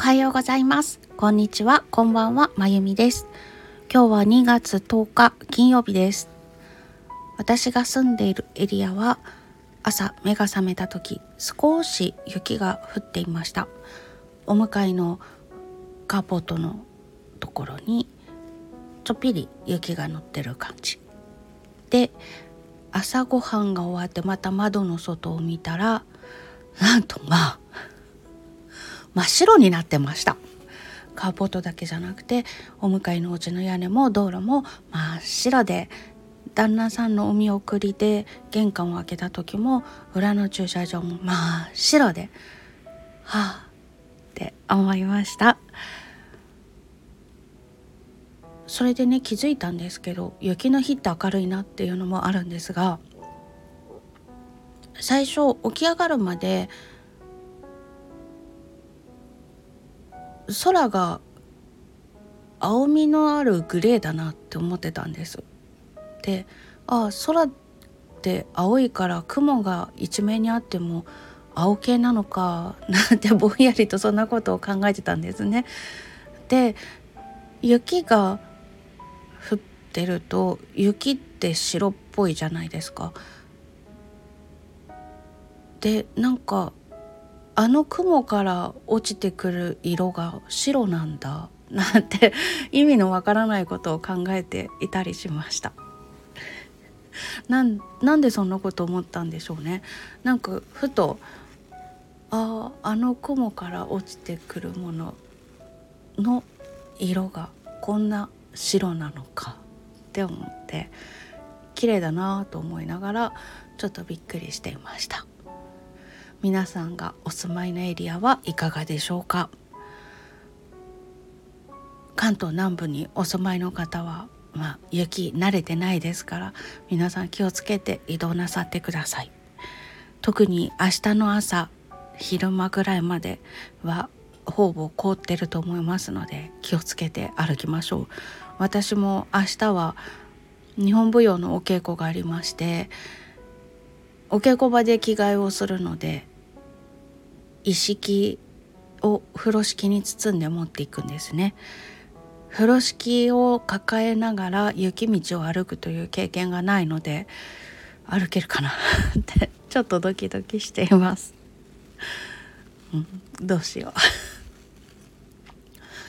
はようございます。こんにちは。こんばんは。まゆみです。今日は2月10日金曜日です。私が住んでいるエリアは朝目が覚めた時少し雪が降っていました。お向かいのカーポートのところにちょっぴり雪が乗ってる感じ。で朝ごはんが終わってまた窓の外を見たらなんとまあ真っ白になってました。カーポートだけじゃなくてお向かいのお家の屋根も道路も真っ白で旦那さんのお見送りで玄関を開けた時も裏の駐車場も真っ白ではあって思いました。それでね気づいたんですけど雪の日って明るいなっていうのもあるんですが最初起き上がるまで空が青みのあるグレーだなって思ってたんです。であ空って青いから雲が一面にあっても青系なのかなんてぼんやりとそんなことを考えてたんですね。で雪が降ってると雪って白っぽいじゃないですか。でなんかあの雲から落ちてくる色が白なんだ なんて意味のわからないことを考えていたりしました。なんなんでそんなこと思ったんでしょうね。なんかふとあああの雲から落ちてくるものの色がこんな白なのかって思って綺麗だなと思いながらちょっとびっくりしていました。皆さんがお住まいのエリアはいかがでしょうか？関東南部にお住まいの方はまあ、雪慣れてないですから皆さん気をつけて移動なさってください。特に明日の朝昼間ぐらいまではほぼ凍ってると思いますので気をつけて歩きましょう。私も明日は日本舞踊のお稽古がありましてお稽古場で着替えをするので一式を風呂敷に包んで持っていくんですね。風呂敷を抱えながら雪道を歩くという経験がないので歩けるかな？ってちょっとドキドキしています。うん、どうしよう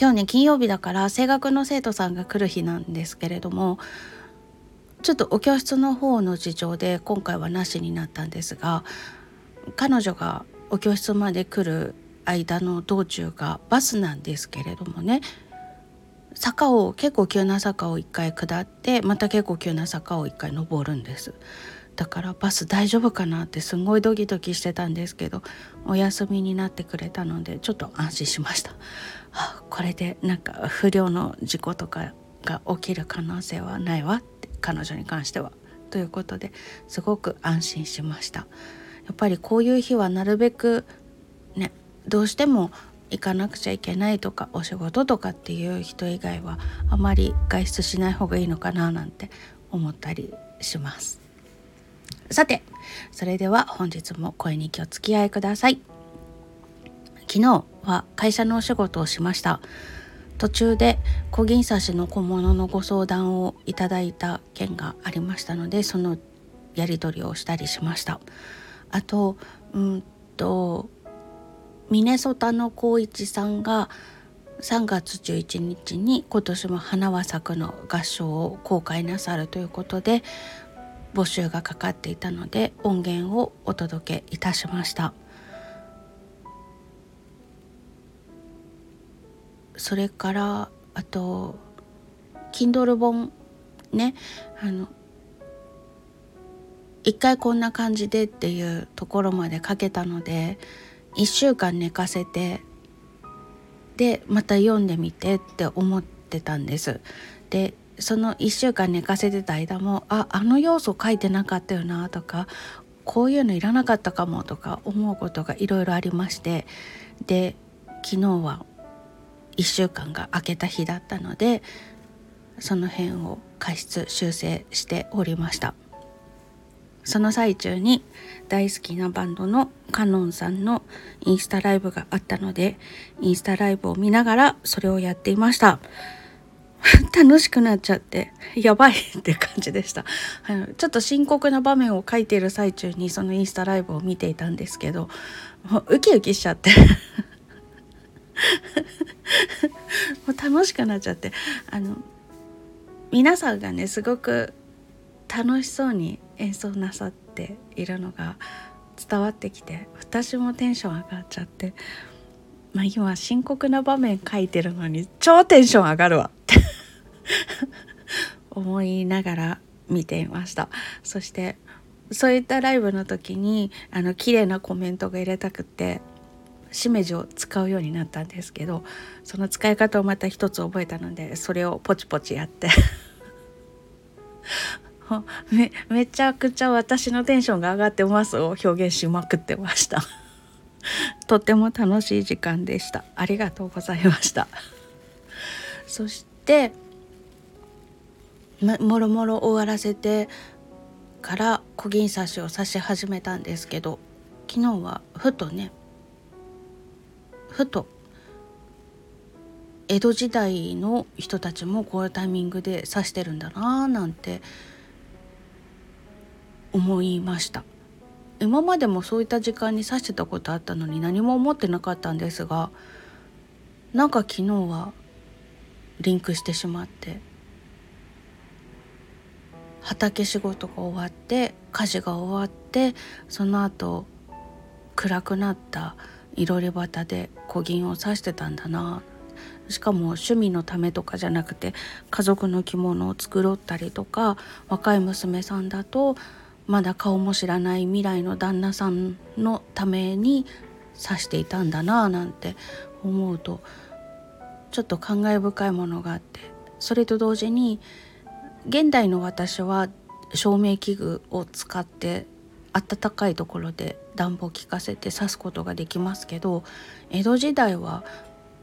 今日ね金曜日だから声楽の生徒さんが来る日なんですけれどもちょっとお教室の方の事情で今回はなしになったんですが彼女がお教室まで来る間の道中がバスなんですけれどもね。坂を結構急な坂を1回下ってまた結構急な坂を1回登るんです。だからバス大丈夫かなってすごいドキドキしてたんですけどお休みになってくれたのでちょっと安心しました、はあ、これでなんか不良の事故とかが起きる可能性はないわって彼女に関しては。ということですごく安心しました。やっぱりこういう日はなるべくねどうしても行かなくちゃいけないとかお仕事とかっていう人以外はあまり外出しない方がいいのかななんて思ったりします。さてそれでは本日も声に気お付き合いください。昨日は会社のお仕事をしました。途中で小銀刺しの小物のご相談をいただいた件がありましたのでそのやり取りをしたりしました。あとうんとミネソタの光一さんが3月11日に今年も花は咲くの合唱を公開なさるということで募集がかかっていたので音源をお届けいたしました。それからあと Kindle 本ねあの一回こんな感じでっていうところまで書けたので1週間寝かせてでまた読んでみてって思ってたんです。でその1週間寝かせてた間もああの要素書いてなかったよなとかこういうのいらなかったかもとか思うことがいろいろありましてで昨日は1週間が明けた日だったのでその辺を過失修正しておりました。その最中に大好きなバンドのカノンさんのインスタライブがあったのでインスタライブを見ながらそれをやっていました。楽しくなっちゃってやばい って感じでした。ちょっと深刻な場面を書いている最中にそのインスタライブを見ていたんですけどもうウキウキしちゃって。もう楽しくなっちゃって。あの皆さんがねすごく楽しそうに演奏なさっているのが伝わってきて私もテンション上がっちゃって、まあ、今深刻な場面書いてるのに超テンション上がるわって 思いながら見ていました。そしてそういったライブの時にあの綺麗なコメントが入れたくてしめじを使うようになったんですけどその使い方をまた一つ覚えたのでそれをポチポチやって めめちゃくちゃ私のテンションが上がってますを表現しまくってました。とっても楽しい時間でした。ありがとうございました。そしてもろもろ終わらせてから小銀刺しを刺し始めたんですけど昨日はふとねふと江戸時代の人たちもこういうタイミングで刺してるんだなーなんて思いました。今までもそういった時間に刺してたことあったのに何も思ってなかったんですがなんか昨日はリンクしてしまって畑仕事が終わって家事が終わってその後暗くなったいろり端で小銀を刺してたんだな。しかも趣味のためとかじゃなくて家族の着物を繕ったりとか若い娘さんだとまだ顔も知らない未来の旦那さんのために指していたんだなぁなんて思うとちょっと感慨深いものがあってそれと同時に現代の私は照明器具を使って暖かいところで暖房効かせて刺すことができますけど江戸時代は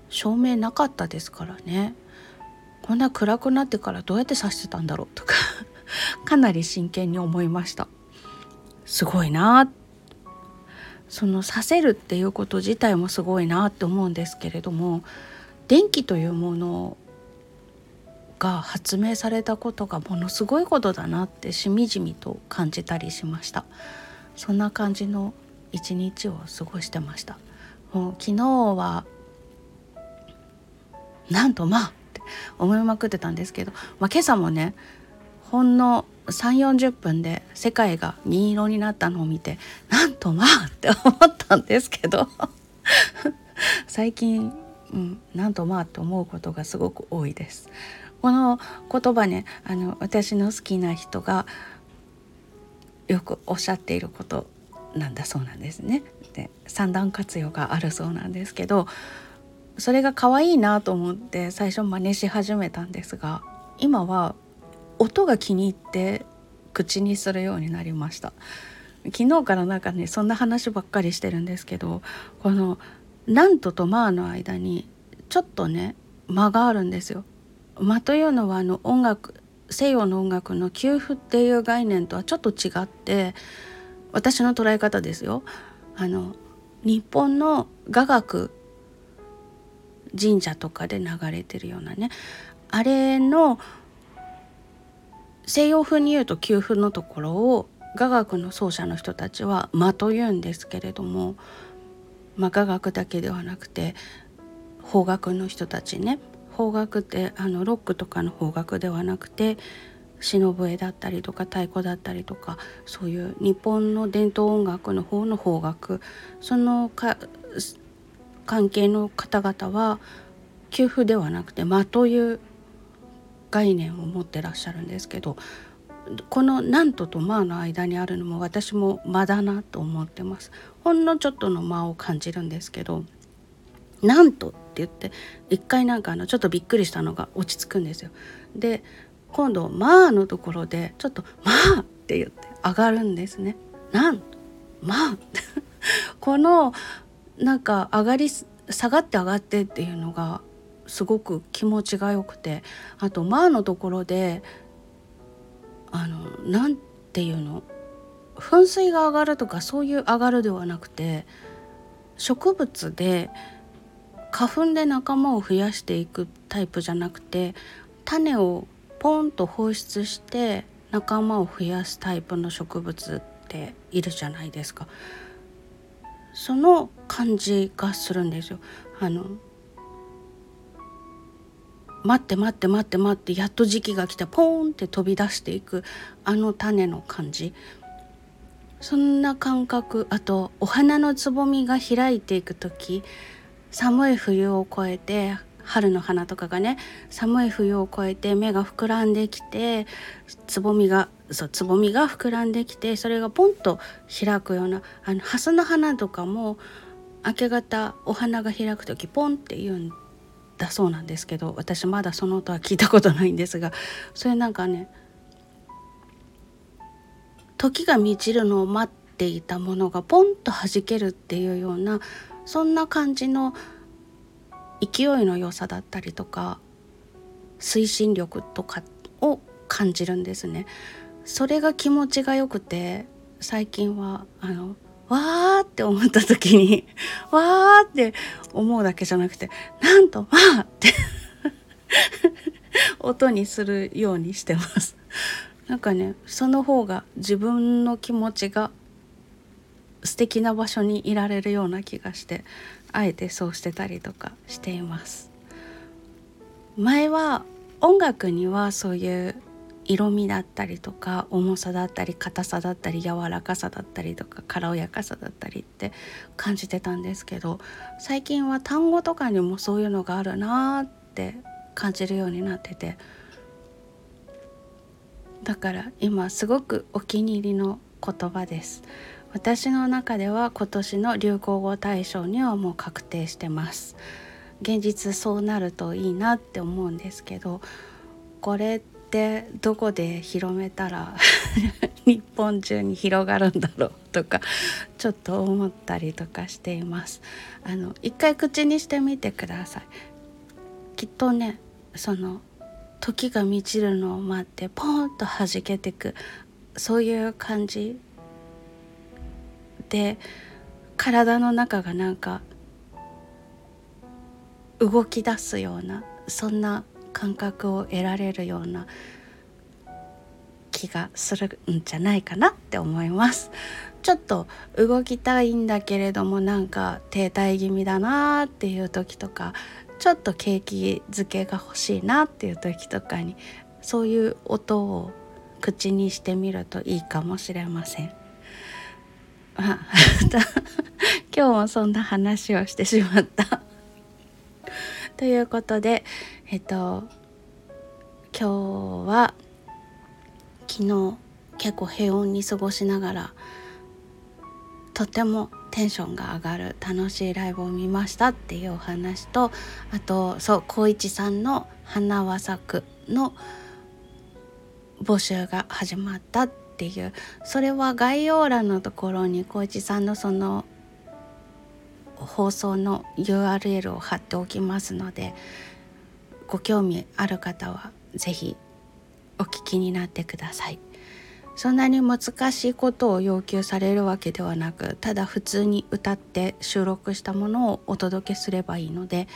照明なかったですからね。こんな暗くなってからどうやって刺してたんだろうとか かなり真剣に思いました。すごいな。そのさせるっていうこと自体もすごいなって思うんですけれども電気というものが発明されたことがものすごいことだなってしみじみと感じたりしました。そんな感じの一日を過ごしてました。もう昨日はなんとまあって思いまくってたんですけど、まあ、今朝もねほんの3 4 0分で世界が銀色になったのを見てなんとまあって思ったんですけど 最近、うん、なんとまあって思うことがすごく多いです。この言葉ねあの私の好きな人がよくおっしゃっていることなんだそうなんですね。で三段活用があるそうなんですけどそれが可愛いなと思って最初真似し始めたんですが今は音が気に入って口にするようになりました昨日からなんかねそんな話ばっかりしてるんですけどこの「なんと」と「まあ」の間にちょっとね間があるんですよ。間というのはあの音楽西洋の音楽の給付っていう概念とはちょっと違って私の捉え方ですよ。あの日本の雅楽神社とかで流れてるようなねあれの西洋風に言うと給付のところを雅楽の奏者の人たちは間と言うんですけれども、まあ、雅楽だけではなくて邦楽の人たちね。邦楽ってあのロックとかの邦楽ではなくて篠笛だったりとか太鼓だったりとかそういう日本の伝統音楽の方の邦楽。そのか関係の方々は給付ではなくて間という概念を持ってらっしゃるんですけどこの「なんと」と「まあ」の間にあるのも私も間だなと思ってます。ほんのちょっとの間を感じるんですけど「なんと」って言って一回なんかあのちょっとびっくりしたのが落ち着くんですよ。で今度「まあ」のところでちょっと「まあ」って言って上がるんですね。なんまあ このなんか上がり下がって上がってっていうのがすごく気持ちが良くてあと「まあ」のところであのなんていうの噴水が上がるとかそういう上がるではなくて植物で花粉で仲間を増やしていくタイプじゃなくて種をポンと放出して仲間を増やすタイプの植物っているじゃないですか。その感じがするんですよ。あの待って待って待って待ってやっと時期が来たポーンって飛び出していくあの種の感じ。そんな感覚あとお花のつぼみが開いていく時寒い冬を越えて春の花とかがね寒い冬を越えて芽が膨らんできてつぼみがそうつぼみが膨らんできてそれがポンと開くようなあのハスの花とかも明け方お花が開く時ポンって言うんだそうなんですけど私まだその音は聞いたことないんですがそれなんかね時が満ちるのを待っていたものがポンと弾けるっていうようなそんな感じの勢いの良さだったりとか推進力とかを感じるんですね。それが気持ちがよくて最近はあのわーって思った時に わーって思うだけじゃなくてなんとわーって 音にするようにしてます。なんかねその方が自分の気持ちが素敵な場所にいられるような気がしてあえてそうしてたりとかしています。前は音楽にはそういう色味だったりとか重さだったり硬さだったり柔らかさだったりとか軽やかさだったりって感じてたんですけど最近は単語とかにもそういうのがあるなーって感じるようになっててだから今すごくお気に入りの言葉です。私の中では今年の流行語大賞にはもう確定してます。現実そうなるといいなって思うんですけどこれってどこで広めたら 日本中に広がるんだろうとかちょっと思ったりとかしています。あの一回口にしてみてください。きっとねその時が満ちるのを待ってポーンと弾けてくそういう感じで体の中がなんか動き出すようなそんな感覚を得られるような気がするんじゃないかなって思いますちょっと動きたいんだけれどもなんか停滞気味だなっていう時とかちょっと景気づけが欲しいなっていう時とかにそういう音を口にしてみるといいかもしれません。あ 今日もそんな話をしてしまったということでえっと今日は昨日結構平穏に過ごしながらとてもテンションが上がる楽しいライブを見ましたっていうお話とあとそう光一さんの「花は咲く」の募集が始まったっていうそれは概要欄のところに光一さんのその放送の URL を貼っておきますのでご興味ある方は是非お聞きになってください。そんなに難しいことを要求されるわけではなくただ普通に歌って収録したものをお届けすればいいので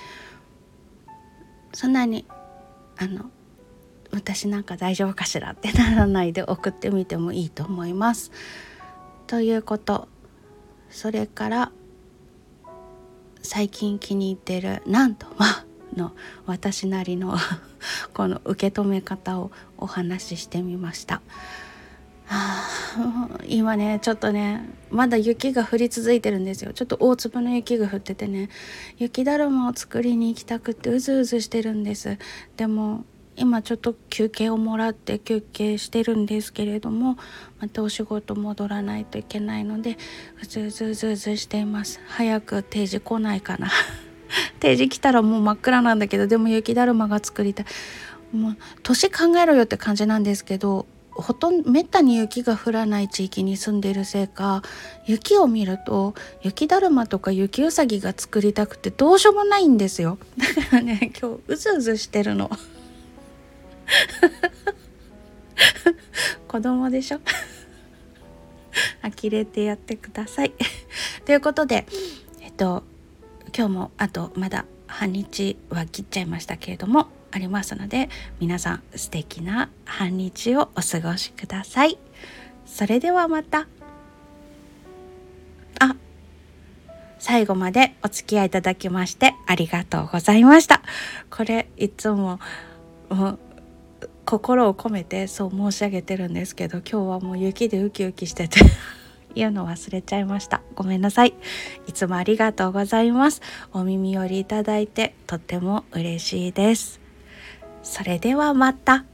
そんなにあの私なんか大丈夫かしらってならないで送ってみてもいいと思います。ということそれから最近気に入ってるなんとまあの私なりの この受け止め方をお話ししてみました。はあ、今ねちょっとねまだ雪が降り続いてるんですよ。ちょっと大粒の雪が降っててね雪だるまを作りに行きたくてうずうずしてるんです。でも今ちょっと休憩をもらって休憩してるんですけれどもまたお仕事戻らないといけないのでうずうずうずうずしています。早く定時来ないかな。定時来たらもう真っ暗なんだけどでも雪だるまが作りたい。もう年考えろよって感じなんですけどほとんどめったに雪が降らない地域に住んでいるせいか雪を見ると雪だるまとか雪うさぎが作りたくてどうしようもないんですよ。だからね今日うずうずしてるの。子供でしょ？呆れてやってください。ということでえっと今日もあとまだ半日は切っちゃいましたけれどもありますので皆さん素敵な半日をお過ごしください。それではまた。あ最後までお付き合いいただきましてありがとうございました。これいつも心を込めてそう申し上げてるんですけど今日はもう雪でウキウキしてて。言うの忘れちゃいました。ごめんなさい。いつもありがとうございます。お耳寄りいただいてとっても嬉しいです。それではまた。